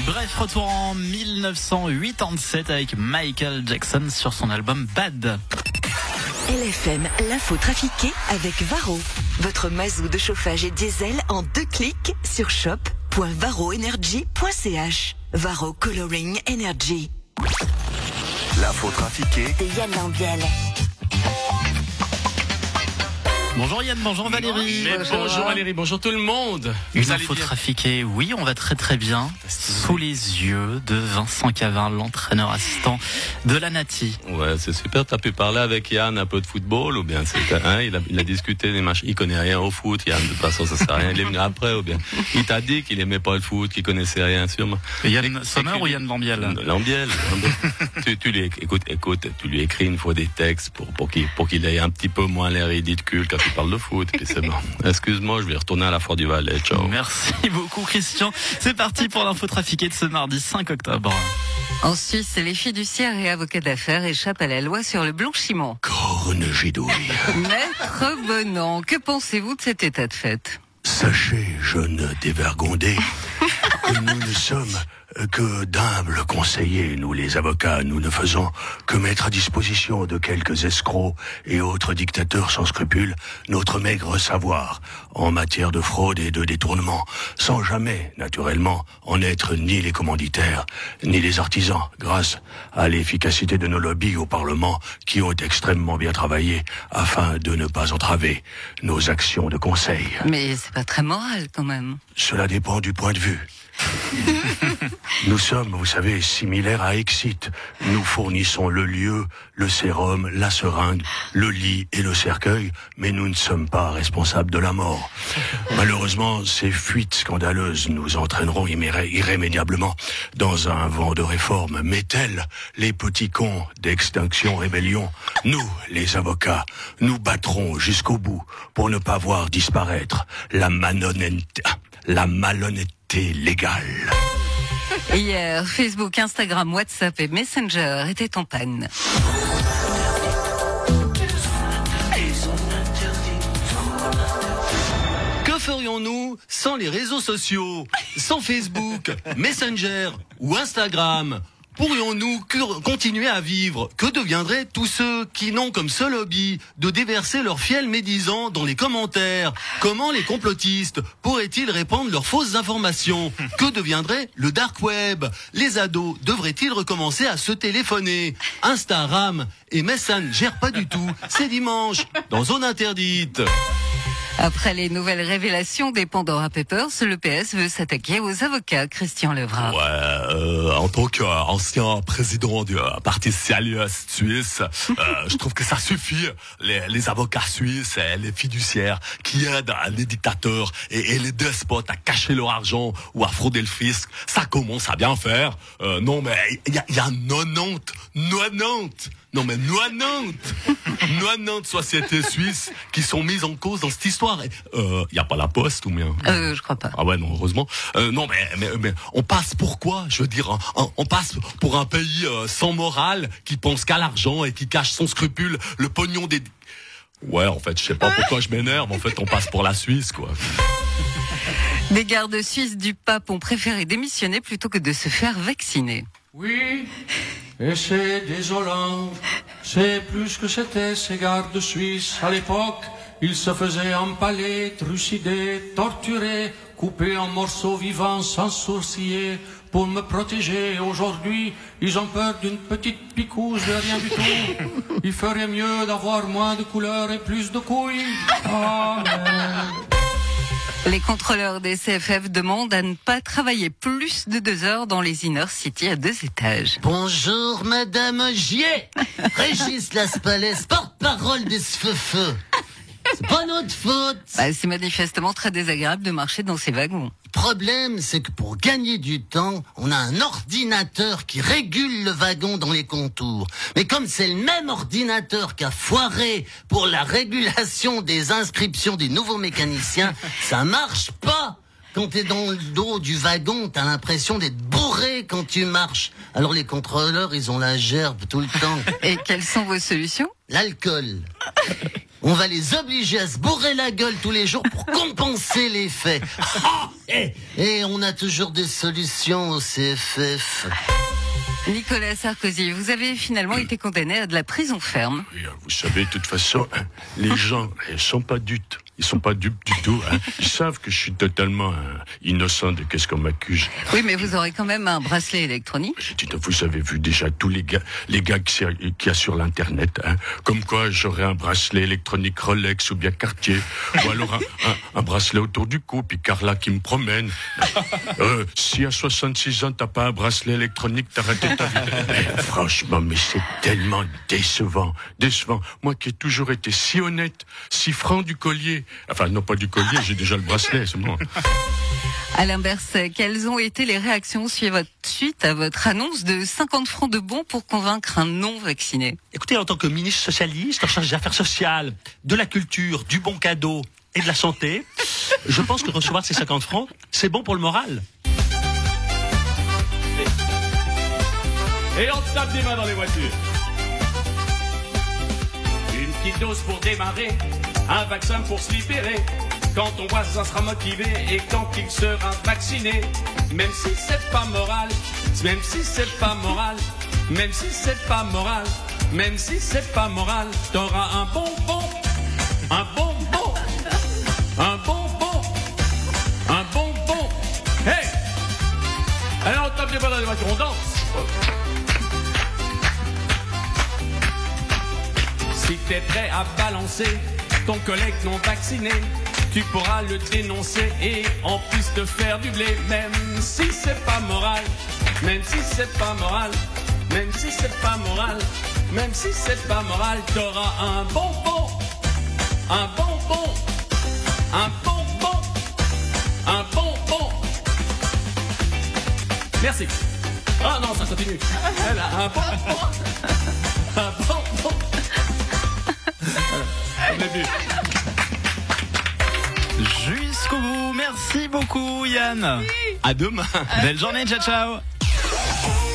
Bref, retour en 1987 avec Michael Jackson sur son album Bad. LFM, l'info trafiquée avec Varro. Votre mazou de chauffage et diesel en deux clics sur shop.varroenergy.ch. Varro Coloring Energy. L'info trafiquée De Yann Lambiel. Bonjour Yann, bonjour Valérie. Mais bonjour Valérie, bonjour tout le monde. Une Vous allez info bien trafiquée, oui, on va très très bien. Sous les yeux de Vincent Cavin, l'entraîneur assistant de la Nati. Ouais, c'est super. T'as pu parler avec Yann un peu de football ou bien c'est hein, il, a, il a discuté des matchs. Il connaît rien au foot. Yann, de toute façon, ça sert à rien. Il est venu après ou bien il t'a dit qu'il aimait pas le foot, qu'il connaissait rien sûrement. Yann Sommer ou Yann Lambiel? Lambiel. tu, tu lui écoute, écoute, tu lui écris une fois des textes pour pour qu'il pour qu'il ait un petit peu moins l'air ridicule quand tu parles de foot. Puis c'est bon. Excuse-moi, je vais retourner à la Foire du Valais. Ciao. Merci beaucoup Christian. C'est parti pour l'info trafiquée de ce mardi 5 octobre. En Suisse, les fiduciaires et avocats d'affaires échappent à la loi sur le blanchiment. Corne gidouille. Maître Bonan, que pensez-vous de cet état de fait? Sachez, jeune dévergondé, nous ne sommes que d'humbles conseillers, nous les avocats, nous ne faisons que mettre à disposition de quelques escrocs et autres dictateurs sans scrupules notre maigre savoir en matière de fraude et de détournement, sans jamais, naturellement, en être ni les commanditaires, ni les artisans, grâce à l'efficacité de nos lobbies au Parlement qui ont extrêmement bien travaillé afin de ne pas entraver nos actions de conseil. Mais c'est pas très moral quand même. Cela dépend du point de vue. Nous sommes, vous savez, similaires à Exit. Nous fournissons le lieu, le sérum, la seringue, le lit et le cercueil, mais nous ne sommes pas responsables de la mort. Malheureusement, ces fuites scandaleuses nous entraîneront irrémédiablement dans un vent de réforme. Mais tels les petits cons d'extinction rébellion, nous, les avocats, nous battrons jusqu'au bout pour ne pas voir disparaître la la malhonnêteté légale. Hier, Facebook, Instagram, WhatsApp et Messenger étaient en panne. Que ferions-nous sans les réseaux sociaux, sans Facebook, Messenger ou Instagram? Pourrions-nous continuer à vivre? Que deviendraient tous ceux qui n'ont comme seul hobby de déverser leurs fiels médisants dans les commentaires? Comment les complotistes pourraient-ils répandre leurs fausses informations? Que deviendrait le dark web? Les ados devraient-ils recommencer à se téléphoner? Instagram et Messenger pas du tout. C'est dimanche, dans zone interdite. Après les nouvelles révélations des Pandora Papers, le PS veut s'attaquer aux avocats, Christian Levra. Ouais, euh, en tant qu'ancien président du euh, Parti socialiste suisse, euh, je trouve que ça suffit. Les, les avocats suisses et les fiduciaires qui aident les dictateurs et, et les despotes à cacher leur argent ou à frauder le fisc, ça commence à bien faire. Euh, non, mais il y a, y a 90, 90, non mais 90, 90 sociétés suisses qui sont mises en cause dans cette histoire. Il y a pas la poste ou bien? Euh, je crois pas. ah ouais, non, heureusement. Euh, non, mais, mais, mais on passe pour quoi? Je veux dire, hein, hein, on passe pour un pays euh, sans morale qui pense qu'à l'argent et qui cache sans scrupule le pognon des... Ouais, en fait, je sais pas pourquoi je m'énerve. En fait, on passe pour la Suisse, quoi. Des gardes suisses du pape ont préféré démissionner plutôt que de se faire vacciner. Oui, et c'est désolant. C'est plus que c'était ces gardes suisses. À l'époque, ils se faisaient empaler, trucider, torturer, couper en morceaux vivants sans sourciller pour me protéger. Aujourd'hui, ils ont peur d'une petite picouse de rien du tout. Il ferait mieux d'avoir moins de couleurs et plus de couilles. Amen. Les contrôleurs des CFF demandent à ne pas travailler plus de deux heures dans les inner city à deux étages. Bonjour, Madame Gier. Régis Laspalès, porte-parole des feux C'est pas notre faute. Bah, c'est manifestement très désagréable de marcher dans ces wagons. Le problème, c'est que pour gagner du temps, on a un ordinateur qui régule le wagon dans les contours. Mais comme c'est le même ordinateur qui a foiré pour la régulation des inscriptions des nouveaux mécaniciens, ça marche pas. Quand t'es dans le dos du wagon, t'as l'impression d'être bourré quand tu marches. Alors les contrôleurs, ils ont la gerbe tout le temps. Et quelles sont vos solutions? L'alcool. On va les obliger à se bourrer la gueule tous les jours pour compenser l'effet. Ah, et, et on a toujours des solutions au CFF. Nicolas Sarkozy, vous avez finalement été condamné à de la prison ferme. Oui, Vous savez, de toute façon, hein, les gens, ils sont pas dupes. Ils sont pas dupes du tout. Hein. Ils savent que je suis totalement hein, innocent de qu'est-ce qu'on m'accuse. Oui, mais vous aurez quand même un bracelet électronique. Dites, Vous avez vu déjà tous les gars, les gars qu'il y a sur l'internet, hein. comme quoi j'aurais un bracelet électronique Rolex ou bien Cartier, ou alors un, un- un bracelet autour du cou, puis Carla qui me promène. Euh, si à 66 ans t'as pas un bracelet électronique, t'as raté ta vie. Mais franchement, mais c'est tellement décevant, décevant. Moi qui ai toujours été si honnête, si franc du collier. Enfin, non pas du collier, j'ai déjà le bracelet, c'est bon. À l'inverse, quelles ont été les réactions suite à votre- suite à votre annonce de 50 francs de bons pour convaincre un non-vacciné? Écoutez, en tant que ministre socialiste, en charge des affaires sociales, de la culture, du bon cadeau et de la santé, je pense que recevoir ces 50 francs, c'est bon pour le moral. Et on tape des mains dans les voitures. Une petite dose pour démarrer, un vaccin pour se libérer. Quand ton voisin sera motivé et quand il sera vacciné, même si c'est pas moral, même si c'est pas moral, même si c'est pas moral, même si c'est pas moral, t'auras un bonbon, un bonbon, un bonbon, un bonbon. Hey! Alors on tape des mains dans les voitures, on danse. Si t'es prêt à balancer ton collègue non vacciné, tu pourras le dénoncer et en plus te faire du blé, même si c'est pas moral, même si c'est pas moral, même si c'est pas moral, même si c'est pas moral, t'auras un bonbon, un bonbon, un bonbon, un bonbon. Merci. Ah non, ça continue. Elle a un bonbon, un bonbon. Jusqu'au bout, merci beaucoup Yann. Merci. À demain. Belle journée, ciao ciao.